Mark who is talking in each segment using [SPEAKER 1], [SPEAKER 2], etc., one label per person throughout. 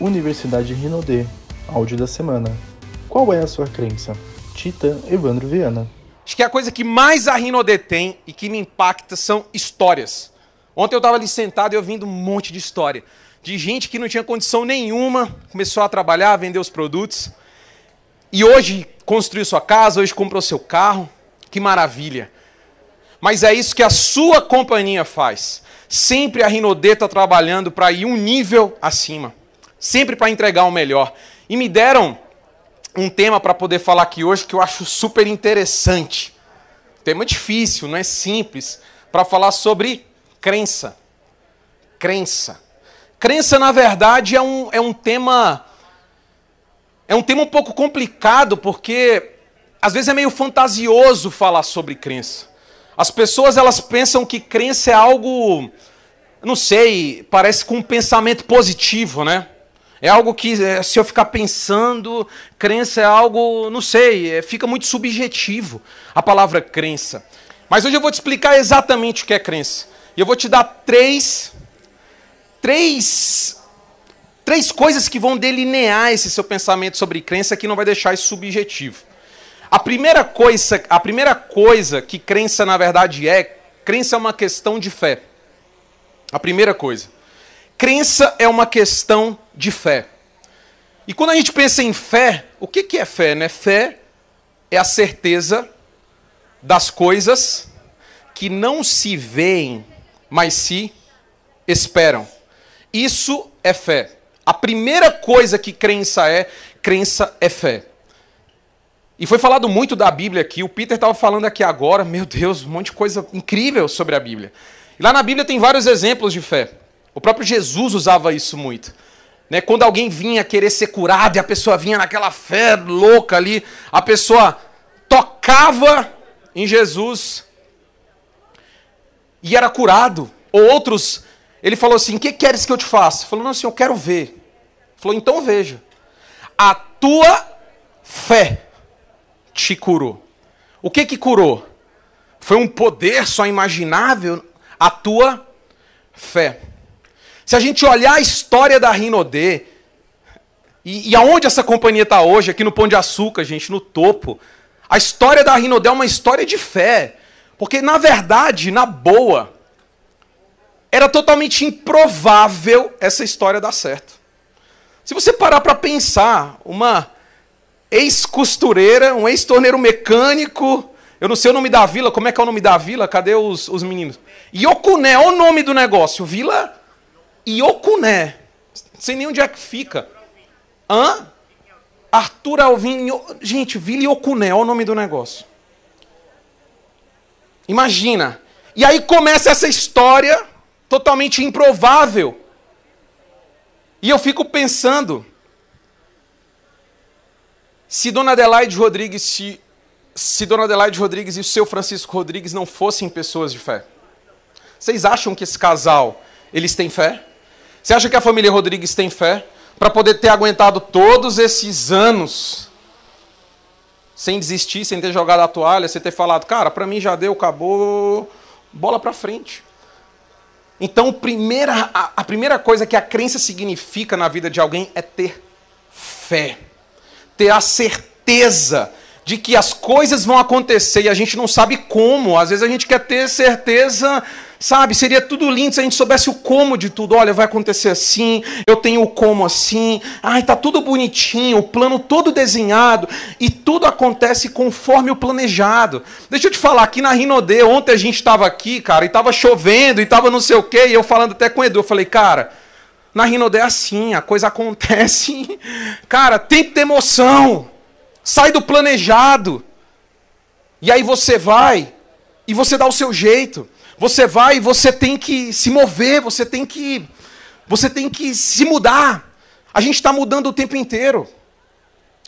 [SPEAKER 1] Universidade Rinodê, áudio da semana. Qual é a sua crença? Tita Evandro Viana.
[SPEAKER 2] Acho que a coisa que mais a Rinodê tem e que me impacta são histórias. Ontem eu estava ali sentado e ouvindo um monte de história. De gente que não tinha condição nenhuma, começou a trabalhar, vender os produtos. E hoje construiu sua casa, hoje comprou seu carro. Que maravilha. Mas é isso que a sua companhia faz. Sempre a Rinodê está trabalhando para ir um nível acima. Sempre para entregar o melhor. E me deram um tema para poder falar aqui hoje que eu acho super interessante. Tema difícil, não é simples, para falar sobre crença. Crença. Crença, na verdade, é um, é um tema. É um tema um pouco complicado, porque às vezes é meio fantasioso falar sobre crença. As pessoas elas pensam que crença é algo, não sei, parece com um pensamento positivo, né? É algo que, é, se eu ficar pensando, crença é algo, não sei, é, fica muito subjetivo a palavra crença. Mas hoje eu vou te explicar exatamente o que é crença. E eu vou te dar três, três, três coisas que vão delinear esse seu pensamento sobre crença que não vai deixar isso subjetivo. A primeira coisa, a primeira coisa que crença na verdade é, crença é uma questão de fé. A primeira coisa. Crença é uma questão de fé. E quando a gente pensa em fé, o que, que é fé? Né? Fé é a certeza das coisas que não se veem, mas se esperam. Isso é fé. A primeira coisa que crença é, crença é fé. E foi falado muito da Bíblia aqui. O Peter estava falando aqui agora, meu Deus, um monte de coisa incrível sobre a Bíblia. E lá na Bíblia tem vários exemplos de fé. O próprio Jesus usava isso muito. Né? Quando alguém vinha querer ser curado e a pessoa vinha naquela fé louca ali, a pessoa tocava em Jesus e era curado. Ou outros, ele falou assim: O que queres que eu te faça? Falou: Não, assim, eu quero ver. Falou: Então veja. A tua fé te curou. O que que curou? Foi um poder só imaginável? A tua fé. Se a gente olhar a história da Rinodê, e, e aonde essa companhia está hoje, aqui no Pão de Açúcar, gente, no topo, a história da Rinodê é uma história de fé. Porque, na verdade, na boa, era totalmente improvável essa história dar certo. Se você parar para pensar, uma ex-costureira, um ex-torneiro mecânico. Eu não sei o nome da vila, como é que é o nome da vila? Cadê os, os meninos? Iocuné, olha o nome do negócio. Vila Iocuné. Sei nem onde é que fica. Hã? Arthur Alvim. Gente, Vila Iocuné, olha o nome do negócio. Imagina. E aí começa essa história totalmente improvável. E eu fico pensando, se Dona Adelaide Rodrigues, se, se Dona Adelaide Rodrigues e o seu Francisco Rodrigues não fossem pessoas de fé, vocês acham que esse casal, eles têm fé? Você acha que a família Rodrigues tem fé para poder ter aguentado todos esses anos sem desistir, sem ter jogado a toalha, sem ter falado, cara, para mim já deu, acabou, bola para frente. Então, primeira, a, a primeira coisa que a crença significa na vida de alguém é ter fé ter a certeza de que as coisas vão acontecer e a gente não sabe como. Às vezes a gente quer ter certeza, sabe? Seria tudo lindo se a gente soubesse o como de tudo. Olha, vai acontecer assim, eu tenho o como assim. Ai, tá tudo bonitinho, o plano todo desenhado e tudo acontece conforme o planejado. Deixa eu te falar, aqui na Rinodê, ontem a gente estava aqui, cara, e estava chovendo e estava não sei o quê, e eu falando até com o Edu, eu falei, cara, na Rinodé é assim, a coisa acontece. Cara, tem que ter emoção. Sai do planejado. E aí você vai e você dá o seu jeito. Você vai e você tem que se mover, você tem que você tem que se mudar. A gente está mudando o tempo inteiro.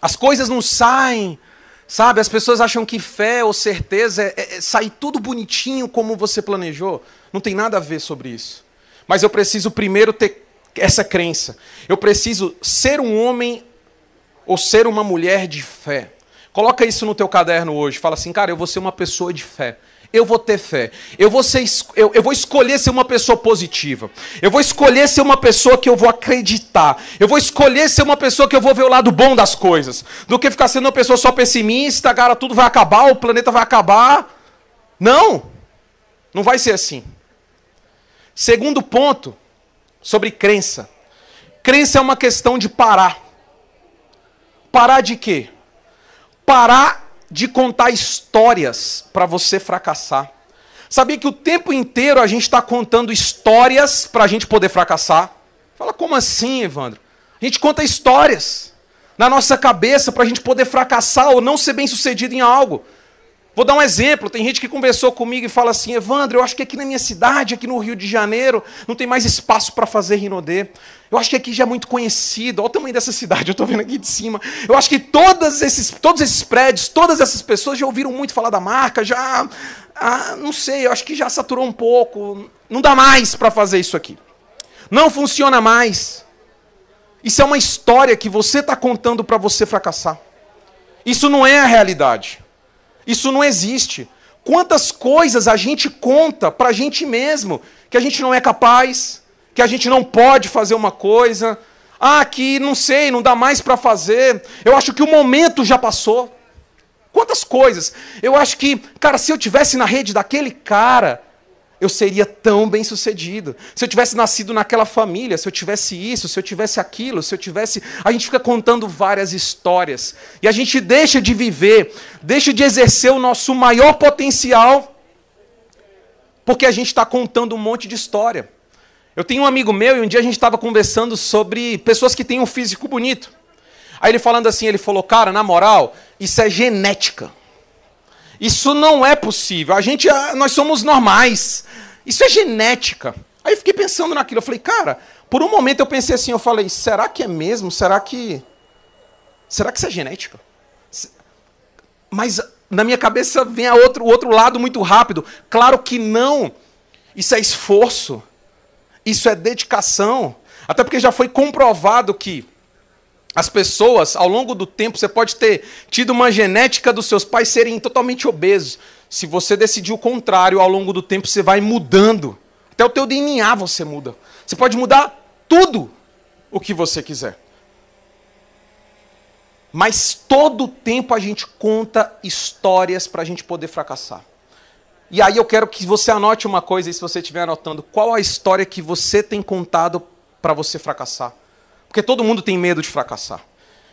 [SPEAKER 2] As coisas não saem, sabe? As pessoas acham que fé ou certeza é, é, é sair tudo bonitinho como você planejou. Não tem nada a ver sobre isso. Mas eu preciso primeiro ter essa crença. Eu preciso ser um homem ou ser uma mulher de fé. Coloca isso no teu caderno hoje. Fala assim, cara, eu vou ser uma pessoa de fé. Eu vou ter fé. Eu vou, ser, eu, eu vou escolher ser uma pessoa positiva. Eu vou escolher ser uma pessoa que eu vou acreditar. Eu vou escolher ser uma pessoa que eu vou ver o lado bom das coisas. Do que ficar sendo uma pessoa só pessimista, cara, tudo vai acabar, o planeta vai acabar. Não! Não vai ser assim. Segundo ponto, sobre crença. Crença é uma questão de parar. Parar de quê? Parar de contar histórias para você fracassar. Sabia que o tempo inteiro a gente está contando histórias para a gente poder fracassar? Fala, como assim, Evandro? A gente conta histórias na nossa cabeça para a gente poder fracassar ou não ser bem sucedido em algo. Vou dar um exemplo. Tem gente que conversou comigo e fala assim: Evandro, eu acho que aqui na minha cidade, aqui no Rio de Janeiro, não tem mais espaço para fazer Rinodê. Eu acho que aqui já é muito conhecido. Olha o tamanho dessa cidade, eu estou vendo aqui de cima. Eu acho que todos esses, todos esses prédios, todas essas pessoas já ouviram muito falar da marca, já. Ah, não sei, eu acho que já saturou um pouco. Não dá mais para fazer isso aqui. Não funciona mais. Isso é uma história que você está contando para você fracassar. Isso não é a realidade. Isso não existe. Quantas coisas a gente conta para a gente mesmo que a gente não é capaz, que a gente não pode fazer uma coisa, ah, que não sei, não dá mais para fazer. Eu acho que o momento já passou. Quantas coisas? Eu acho que, cara, se eu tivesse na rede daquele cara, eu seria tão bem sucedido. Se eu tivesse nascido naquela família, se eu tivesse isso, se eu tivesse aquilo, se eu tivesse. A gente fica contando várias histórias. E a gente deixa de viver, deixa de exercer o nosso maior potencial, porque a gente está contando um monte de história. Eu tenho um amigo meu e um dia a gente estava conversando sobre pessoas que têm um físico bonito. Aí ele falando assim, ele falou, cara, na moral, isso é genética. Isso não é possível. A gente, ah, nós somos normais. Isso é genética. Aí eu fiquei pensando naquilo. Eu falei, cara, por um momento eu pensei assim, eu falei, será que é mesmo? Será que. Será que isso é genética? Mas na minha cabeça vem a outro, o outro lado muito rápido. Claro que não. Isso é esforço. Isso é dedicação. Até porque já foi comprovado que as pessoas, ao longo do tempo, você pode ter tido uma genética dos seus pais serem totalmente obesos. Se você decidir o contrário, ao longo do tempo você vai mudando. Até o teu DNA você muda. Você pode mudar tudo o que você quiser. Mas todo tempo a gente conta histórias para a gente poder fracassar. E aí eu quero que você anote uma coisa, e se você estiver anotando, qual a história que você tem contado para você fracassar? Porque todo mundo tem medo de fracassar.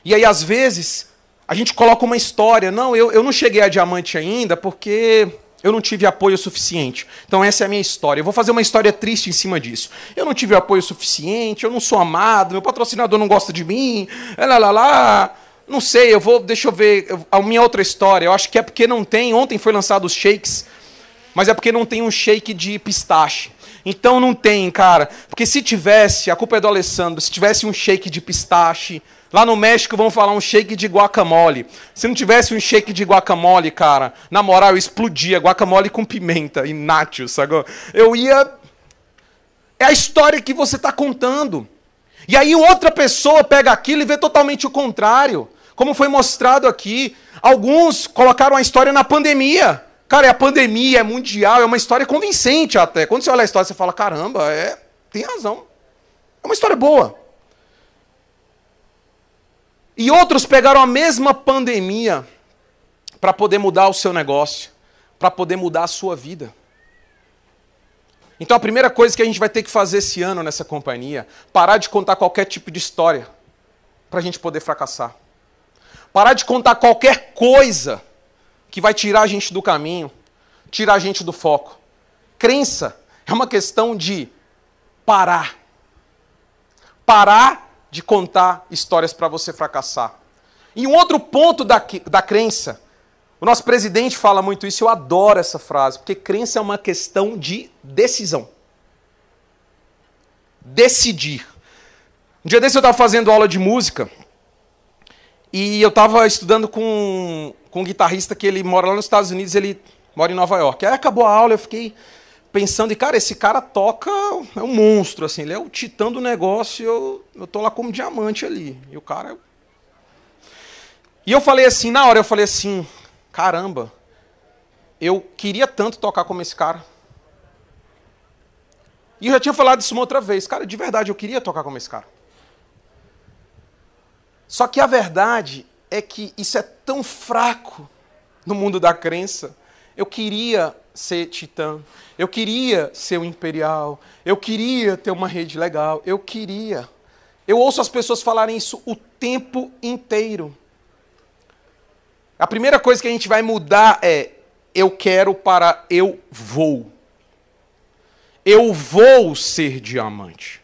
[SPEAKER 2] E aí, às vezes, a gente coloca uma história. Não, eu, eu não cheguei a diamante ainda porque eu não tive apoio suficiente. Então, essa é a minha história. Eu vou fazer uma história triste em cima disso. Eu não tive apoio suficiente, eu não sou amado, meu patrocinador não gosta de mim, lá, lá, lá. Não sei, eu vou. Deixa eu ver. A minha outra história, eu acho que é porque não tem. Ontem foi lançado os shakes, mas é porque não tem um shake de pistache. Então não tem, cara. Porque se tivesse, a culpa é do Alessandro, se tivesse um shake de pistache, lá no México vão falar um shake de guacamole. Se não tivesse um shake de guacamole, cara, na moral, eu explodia. Guacamole com pimenta e nachos, sabe? Eu ia. É a história que você está contando. E aí outra pessoa pega aquilo e vê totalmente o contrário. Como foi mostrado aqui. Alguns colocaram a história na pandemia. Cara, é a pandemia, é mundial, é uma história convincente até. Quando você olha a história, você fala: caramba, é, tem razão. É uma história boa. E outros pegaram a mesma pandemia para poder mudar o seu negócio, para poder mudar a sua vida. Então a primeira coisa que a gente vai ter que fazer esse ano nessa companhia, parar de contar qualquer tipo de história para a gente poder fracassar. Parar de contar qualquer coisa que vai tirar a gente do caminho, tirar a gente do foco. Crença é uma questão de parar. Parar de contar histórias para você fracassar. E um outro ponto da, da crença, o nosso presidente fala muito isso, eu adoro essa frase, porque crença é uma questão de decisão. Decidir. Um dia desse eu estava fazendo aula de música e eu estava estudando com com um guitarrista que ele mora lá nos Estados Unidos, ele mora em Nova York. Aí acabou a aula, eu fiquei pensando, e cara, esse cara toca, é um monstro, assim, ele é o titã do negócio, eu, eu tô lá como diamante ali. E o cara. E eu falei assim, na hora eu falei assim, caramba, eu queria tanto tocar como esse cara. E eu já tinha falado isso uma outra vez. Cara, de verdade, eu queria tocar como esse cara. Só que a verdade é que isso é tão fraco no mundo da crença. Eu queria ser titã, eu queria ser um imperial, eu queria ter uma rede legal, eu queria. Eu ouço as pessoas falarem isso o tempo inteiro. A primeira coisa que a gente vai mudar é eu quero para eu vou. Eu vou ser diamante.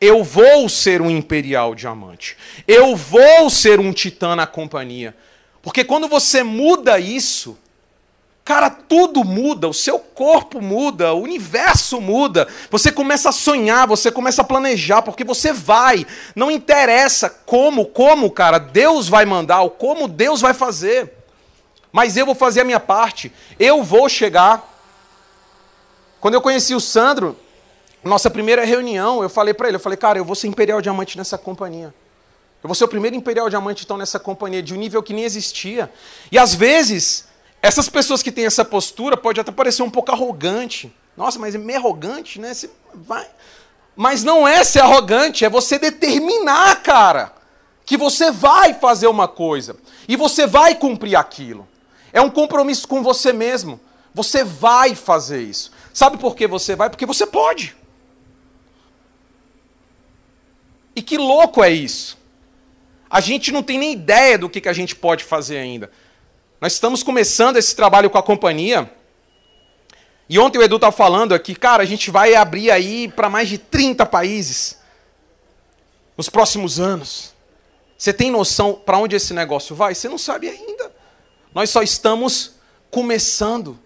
[SPEAKER 2] Eu vou ser um imperial diamante. Eu vou ser um titã na companhia. Porque quando você muda isso, cara, tudo muda, o seu corpo muda, o universo muda. Você começa a sonhar, você começa a planejar, porque você vai. Não interessa como, como, cara, Deus vai mandar, ou como Deus vai fazer. Mas eu vou fazer a minha parte. Eu vou chegar. Quando eu conheci o Sandro, nossa primeira reunião, eu falei para ele, eu falei, cara, eu vou ser Imperial Diamante nessa companhia. Eu vou ser o primeiro Imperial Diamante, então, nessa companhia, de um nível que nem existia. E às vezes, essas pessoas que têm essa postura pode até parecer um pouco arrogante. Nossa, mas é meio arrogante, né? Você vai... Mas não é ser arrogante, é você determinar, cara, que você vai fazer uma coisa. E você vai cumprir aquilo. É um compromisso com você mesmo. Você vai fazer isso. Sabe por que você vai? Porque você pode. E que louco é isso? A gente não tem nem ideia do que, que a gente pode fazer ainda. Nós estamos começando esse trabalho com a companhia. E ontem o Edu estava falando aqui, cara, a gente vai abrir aí para mais de 30 países nos próximos anos. Você tem noção para onde esse negócio vai? Você não sabe ainda. Nós só estamos começando.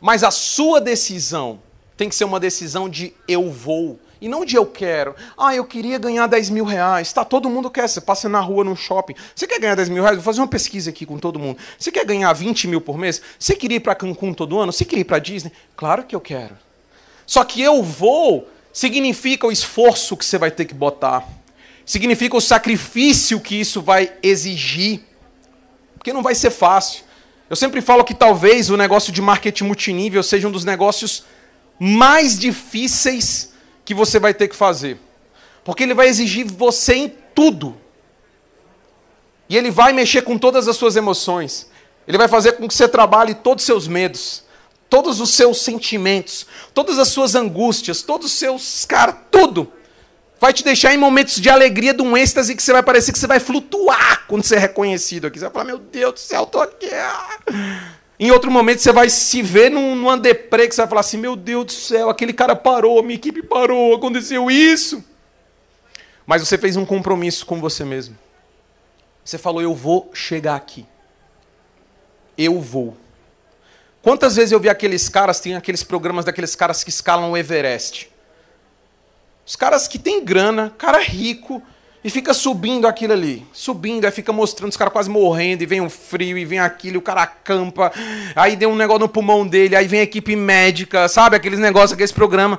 [SPEAKER 2] Mas a sua decisão tem que ser uma decisão de eu vou. E não de eu quero. Ah, eu queria ganhar 10 mil reais. Tá, todo mundo quer. Você passa na rua, no shopping. Você quer ganhar 10 mil reais? Vou fazer uma pesquisa aqui com todo mundo. Você quer ganhar 20 mil por mês? Você queria ir para Cancún todo ano? Você queria ir para Disney? Claro que eu quero. Só que eu vou significa o esforço que você vai ter que botar. Significa o sacrifício que isso vai exigir. Porque não vai ser fácil. Eu sempre falo que talvez o negócio de marketing multinível seja um dos negócios mais difíceis que você vai ter que fazer. Porque ele vai exigir você em tudo. E ele vai mexer com todas as suas emoções. Ele vai fazer com que você trabalhe todos os seus medos, todos os seus sentimentos, todas as suas angústias, todos os seus, cara, tudo. Vai te deixar em momentos de alegria, de um êxtase que você vai parecer que você vai flutuar quando você é reconhecido aqui. Você vai falar, meu Deus do céu, tô aqui. Em outro momento você vai se ver num, numa deprê que você vai falar assim: meu Deus do céu, aquele cara parou, minha equipe parou, aconteceu isso. Mas você fez um compromisso com você mesmo. Você falou: eu vou chegar aqui. Eu vou. Quantas vezes eu vi aqueles caras, tem aqueles programas daqueles caras que escalam o Everest? Os caras que têm grana, cara rico, e fica subindo aquilo ali, subindo, aí fica mostrando os caras quase morrendo, e vem um frio, e vem aquilo, e o cara acampa, aí deu um negócio no pulmão dele, aí vem a equipe médica, sabe? Aqueles negócios, aqueles programas.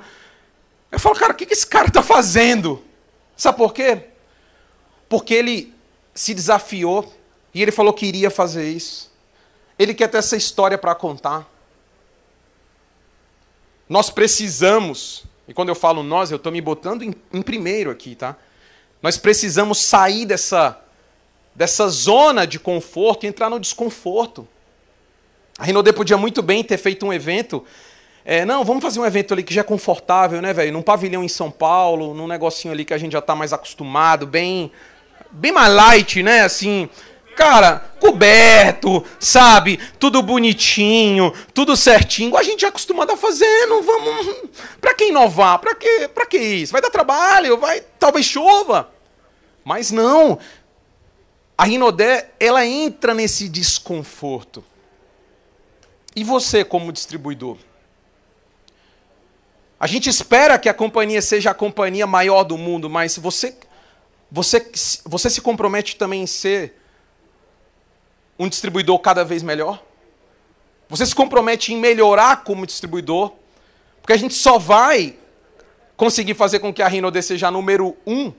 [SPEAKER 2] Eu falo, cara, o que, que esse cara tá fazendo? Sabe por quê? Porque ele se desafiou e ele falou que iria fazer isso. Ele quer ter essa história para contar. Nós precisamos, e quando eu falo nós, eu estou me botando em, em primeiro aqui, tá? Nós precisamos sair dessa, dessa zona de conforto e entrar no desconforto. A Rinodê podia muito bem ter feito um evento. É, não, vamos fazer um evento ali que já é confortável, né, velho? Num pavilhão em São Paulo, num negocinho ali que a gente já está mais acostumado, bem, bem mais light, né? Assim, cara, coberto, sabe? Tudo bonitinho, tudo certinho. A gente é acostumado a fazer, não vamos. Pra que inovar? Pra que, pra que isso? Vai dar trabalho, vai. Talvez chova. Mas não. A Rinodé, ela entra nesse desconforto. E você, como distribuidor? A gente espera que a companhia seja a companhia maior do mundo, mas você, você, você se compromete também em ser um distribuidor cada vez melhor? Você se compromete em melhorar como distribuidor? Porque a gente só vai conseguir fazer com que a Rinode seja a número um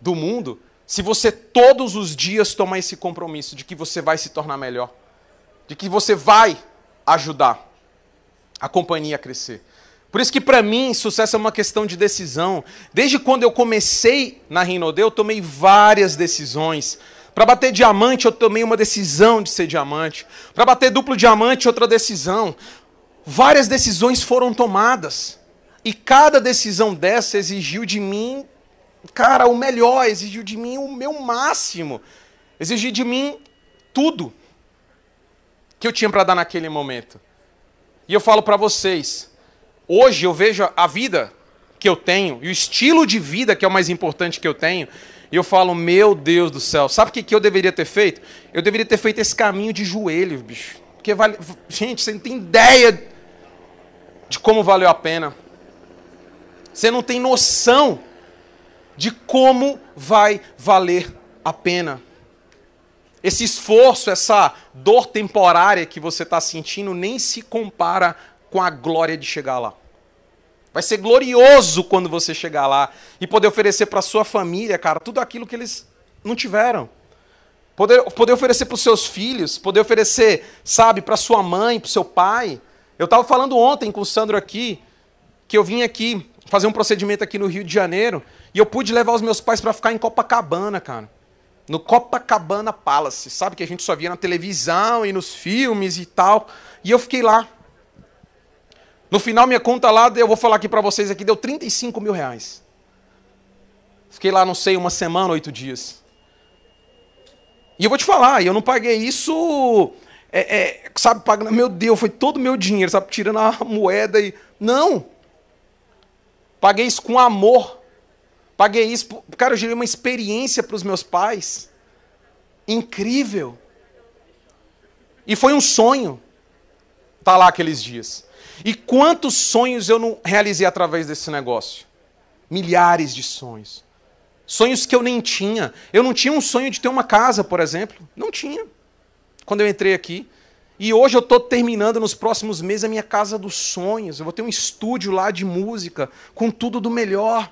[SPEAKER 2] do mundo se você todos os dias tomar esse compromisso de que você vai se tornar melhor. De que você vai ajudar a companhia a crescer. Por isso que para mim sucesso é uma questão de decisão. Desde quando eu comecei na Rinode, eu tomei várias decisões. Para bater diamante, eu tomei uma decisão de ser diamante. Para bater duplo diamante, outra decisão. Várias decisões foram tomadas. E cada decisão dessa exigiu de mim, cara, o melhor, exigiu de mim o meu máximo. Exigiu de mim tudo que eu tinha para dar naquele momento. E eu falo para vocês, Hoje eu vejo a vida que eu tenho e o estilo de vida que é o mais importante que eu tenho, e eu falo, meu Deus do céu, sabe o que, que eu deveria ter feito? Eu deveria ter feito esse caminho de joelho, bicho. Porque vale. Gente, você não tem ideia de como valeu a pena. Você não tem noção de como vai valer a pena. Esse esforço, essa dor temporária que você está sentindo nem se compara com a glória de chegar lá. Vai ser glorioso quando você chegar lá e poder oferecer para sua família, cara, tudo aquilo que eles não tiveram. Poder, poder oferecer para os seus filhos, poder oferecer, sabe, para sua mãe, para o seu pai. Eu estava falando ontem com o Sandro aqui, que eu vim aqui fazer um procedimento aqui no Rio de Janeiro e eu pude levar os meus pais para ficar em Copacabana, cara. No Copacabana Palace, sabe que a gente só via na televisão e nos filmes e tal. E eu fiquei lá. No final, minha conta lá, eu vou falar aqui para vocês aqui, deu 35 mil reais. Fiquei lá, não sei, uma semana, oito dias. E eu vou te falar, eu não paguei isso, é, é, sabe, pagando, meu Deus, foi todo o meu dinheiro, sabe, tirando a moeda e. Não! Paguei isso com amor. Paguei isso, cara, eu gerei uma experiência para os meus pais. Incrível. E foi um sonho estar tá lá aqueles dias. E quantos sonhos eu não realizei através desse negócio? Milhares de sonhos. Sonhos que eu nem tinha. Eu não tinha um sonho de ter uma casa, por exemplo. Não tinha. Quando eu entrei aqui. E hoje eu estou terminando nos próximos meses a minha casa dos sonhos. Eu vou ter um estúdio lá de música, com tudo do melhor.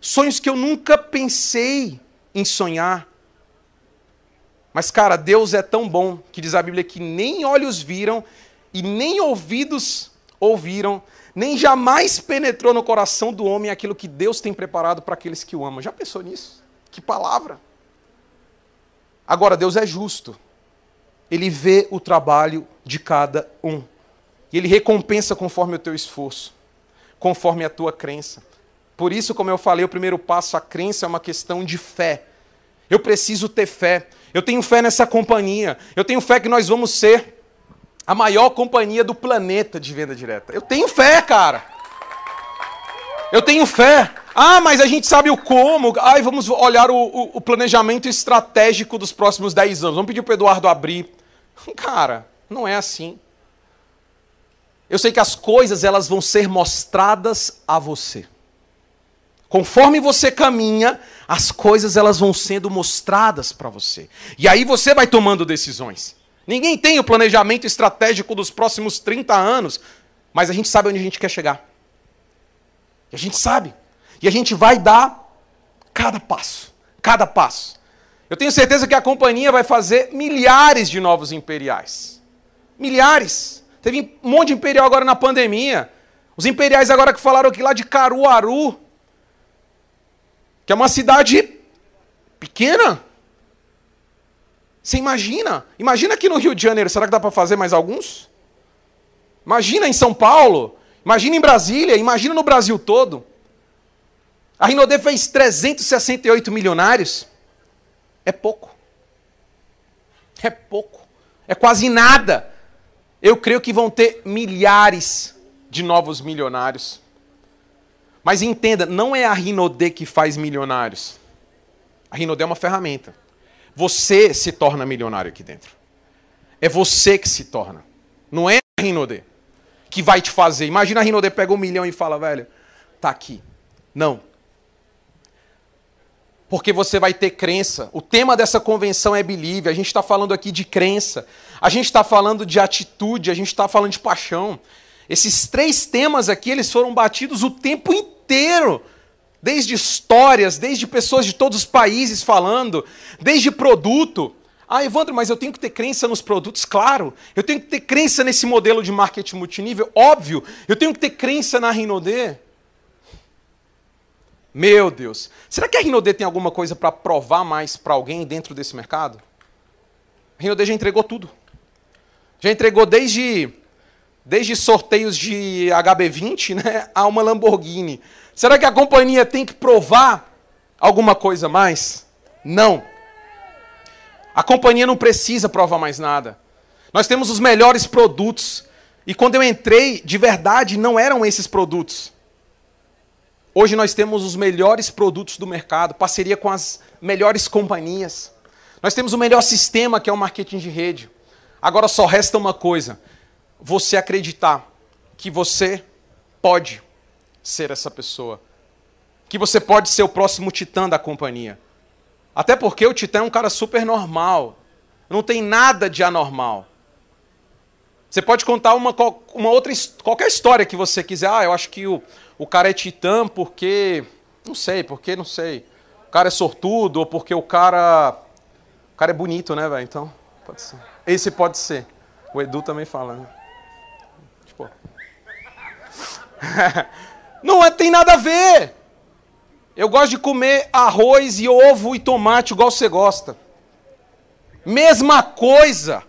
[SPEAKER 2] Sonhos que eu nunca pensei em sonhar. Mas, cara, Deus é tão bom que diz a Bíblia que nem olhos viram e nem ouvidos ouviram, nem jamais penetrou no coração do homem aquilo que Deus tem preparado para aqueles que o amam. Já pensou nisso? Que palavra! Agora, Deus é justo. Ele vê o trabalho de cada um. E ele recompensa conforme o teu esforço, conforme a tua crença. Por isso, como eu falei, o primeiro passo, a crença é uma questão de fé. Eu preciso ter fé. Eu tenho fé nessa companhia. Eu tenho fé que nós vamos ser a maior companhia do planeta de venda direta. Eu tenho fé, cara. Eu tenho fé. Ah, mas a gente sabe o como. Ai, vamos olhar o, o, o planejamento estratégico dos próximos 10 anos. Vamos pedir para o Eduardo abrir. Cara, não é assim. Eu sei que as coisas elas vão ser mostradas a você. Conforme você caminha, as coisas elas vão sendo mostradas para você. E aí você vai tomando decisões. Ninguém tem o planejamento estratégico dos próximos 30 anos, mas a gente sabe onde a gente quer chegar. E a gente sabe. E a gente vai dar cada passo, cada passo. Eu tenho certeza que a companhia vai fazer milhares de novos imperiais. Milhares. Teve um monte de imperial agora na pandemia. Os imperiais agora que falaram aqui lá de Caruaru, que é uma cidade pequena, você imagina? Imagina aqui no Rio de Janeiro, será que dá para fazer mais alguns? Imagina em São Paulo, imagina em Brasília, imagina no Brasil todo. A Rinode fez 368 milionários. É pouco. É pouco. É quase nada. Eu creio que vão ter milhares de novos milionários. Mas entenda, não é a Rinode que faz milionários. A Rinode é uma ferramenta. Você se torna milionário aqui dentro. É você que se torna. Não é a Rinode que vai te fazer. Imagina a Rinode pega um milhão e fala, velho, tá aqui. Não. Porque você vai ter crença. O tema dessa convenção é believe. A gente está falando aqui de crença. A gente está falando de atitude. A gente está falando de paixão. Esses três temas aqui, eles foram batidos o tempo inteiro Desde histórias, desde pessoas de todos os países falando, desde produto. Ah, Evandro, mas eu tenho que ter crença nos produtos? Claro. Eu tenho que ter crença nesse modelo de marketing multinível? Óbvio. Eu tenho que ter crença na Rinodê? Meu Deus. Será que a Rinodê tem alguma coisa para provar mais para alguém dentro desse mercado? A Rinodê já entregou tudo. Já entregou desde, desde sorteios de HB20 né, a uma Lamborghini. Será que a companhia tem que provar alguma coisa mais? Não. A companhia não precisa provar mais nada. Nós temos os melhores produtos. E quando eu entrei, de verdade, não eram esses produtos. Hoje nós temos os melhores produtos do mercado, parceria com as melhores companhias. Nós temos o melhor sistema, que é o marketing de rede. Agora só resta uma coisa: você acreditar que você pode ser essa pessoa. Que você pode ser o próximo titã da companhia. Até porque o Titã é um cara super normal. Não tem nada de anormal. Você pode contar uma, uma outra qualquer história que você quiser. Ah, eu acho que o, o cara é titã porque. Não sei, porque não sei. O cara é sortudo, ou porque o cara. O cara é bonito, né, velho? Então, pode ser. Esse pode ser. O Edu também fala, né? Tipo. não é, tem nada a ver. Eu gosto de comer arroz e ovo e tomate igual você gosta. Mesma coisa.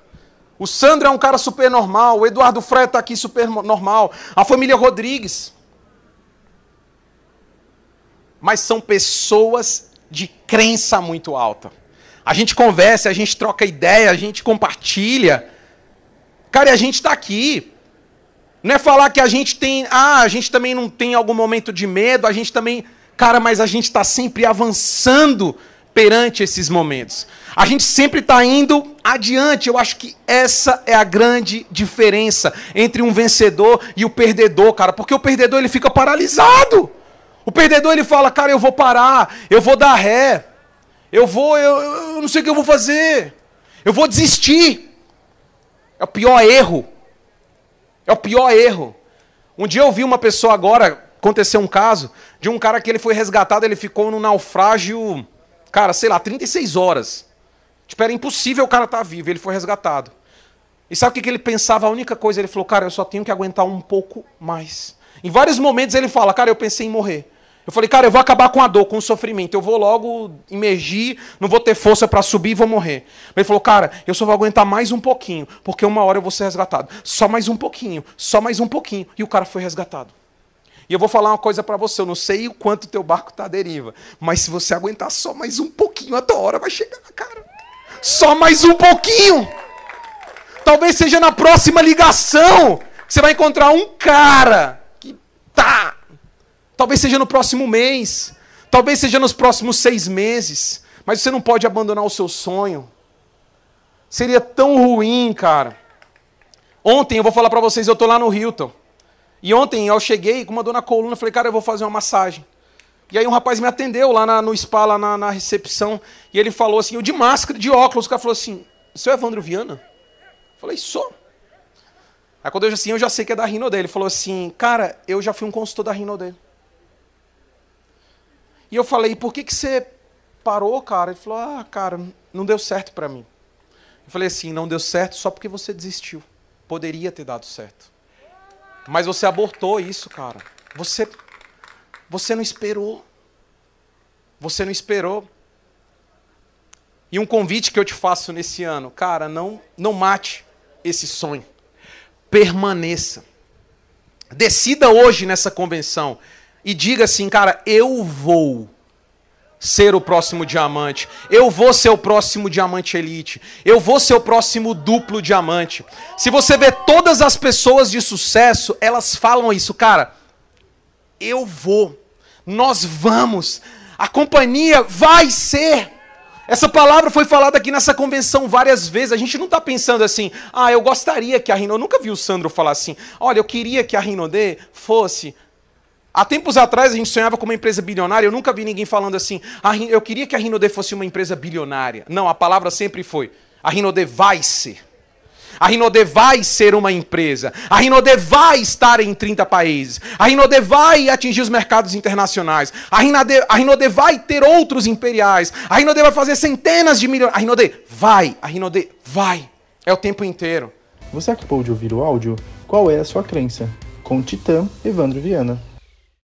[SPEAKER 2] O Sandro é um cara super normal, o Eduardo Freire está aqui super normal, a família Rodrigues. Mas são pessoas de crença muito alta. A gente conversa, a gente troca ideia, a gente compartilha. Cara, e a gente está aqui. Não é falar que a gente tem. Ah, a gente também não tem algum momento de medo, a gente também Cara, mas a gente está sempre avançando perante esses momentos. A gente sempre está indo adiante. Eu acho que essa é a grande diferença entre um vencedor e o perdedor, cara. Porque o perdedor ele fica paralisado. O perdedor ele fala, cara, eu vou parar, eu vou dar ré, eu vou, eu, eu não sei o que eu vou fazer, eu vou desistir. É o pior erro. É o pior erro. Um dia eu vi uma pessoa agora, aconteceu um caso de um cara que ele foi resgatado, ele ficou no naufrágio, cara, sei lá, 36 horas. Tipo, era impossível o cara estar tá vivo, ele foi resgatado. E sabe o que, que ele pensava? A única coisa, ele falou, cara, eu só tenho que aguentar um pouco mais. Em vários momentos ele fala, cara, eu pensei em morrer. Eu falei, cara, eu vou acabar com a dor, com o sofrimento. Eu vou logo imergir, não vou ter força para subir e vou morrer. Ele falou, cara, eu só vou aguentar mais um pouquinho, porque uma hora eu vou ser resgatado. Só mais um pouquinho, só mais um pouquinho. E o cara foi resgatado. E eu vou falar uma coisa para você, eu não sei o quanto teu barco está à deriva, mas se você aguentar só mais um pouquinho, a tua hora vai chegar, cara. Só mais um pouquinho. Talvez seja na próxima ligação que você vai encontrar um cara que tá. Talvez seja no próximo mês. Talvez seja nos próximos seis meses. Mas você não pode abandonar o seu sonho. Seria tão ruim, cara. Ontem eu vou falar para vocês, eu tô lá no Hilton. E ontem eu cheguei com uma dor na coluna, falei, cara, eu vou fazer uma massagem. E aí um rapaz me atendeu lá na, no spa, lá na, na, recepção, e ele falou assim, eu de máscara, de óculos, o cara falou assim, seu é Evandro Viana? Eu falei, sou. Aí quando eu assim, eu já sei que é da Rino dele. Ele falou assim, cara, eu já fui um consultor da Rino dele. E eu falei, por que, que você parou, cara? Ele falou, ah, cara, não deu certo para mim. Eu falei assim, não deu certo só porque você desistiu. Poderia ter dado certo. Mas você abortou isso, cara. Você você não esperou. Você não esperou. E um convite que eu te faço nesse ano, cara, não não mate esse sonho. Permaneça. Decida hoje nessa convenção e diga assim, cara, eu vou ser o próximo diamante. Eu vou ser o próximo diamante elite. Eu vou ser o próximo duplo diamante. Se você vê todas as pessoas de sucesso, elas falam isso, cara. Eu vou. Nós vamos. A companhia vai ser. Essa palavra foi falada aqui nessa convenção várias vezes. A gente não está pensando assim, ah, eu gostaria que a Rinodê. Eu nunca vi o Sandro falar assim, olha, eu queria que a Rinodê fosse Há tempos atrás a gente sonhava com uma empresa bilionária, eu nunca vi ninguém falando assim, eu queria que a Rinode fosse uma empresa bilionária. Não, a palavra sempre foi, a Rinode vai ser. A Rinode vai ser uma empresa. A Rinode vai estar em 30 países. A Rinode vai atingir os mercados internacionais. A Rinode, a Rinode vai ter outros imperiais. A Rinode vai fazer centenas de milhões. A Rinode vai. A Rinode vai. É o tempo inteiro.
[SPEAKER 1] Você acabou de ouvir o áudio? Qual é a sua crença? Com Titã Evandro Viana.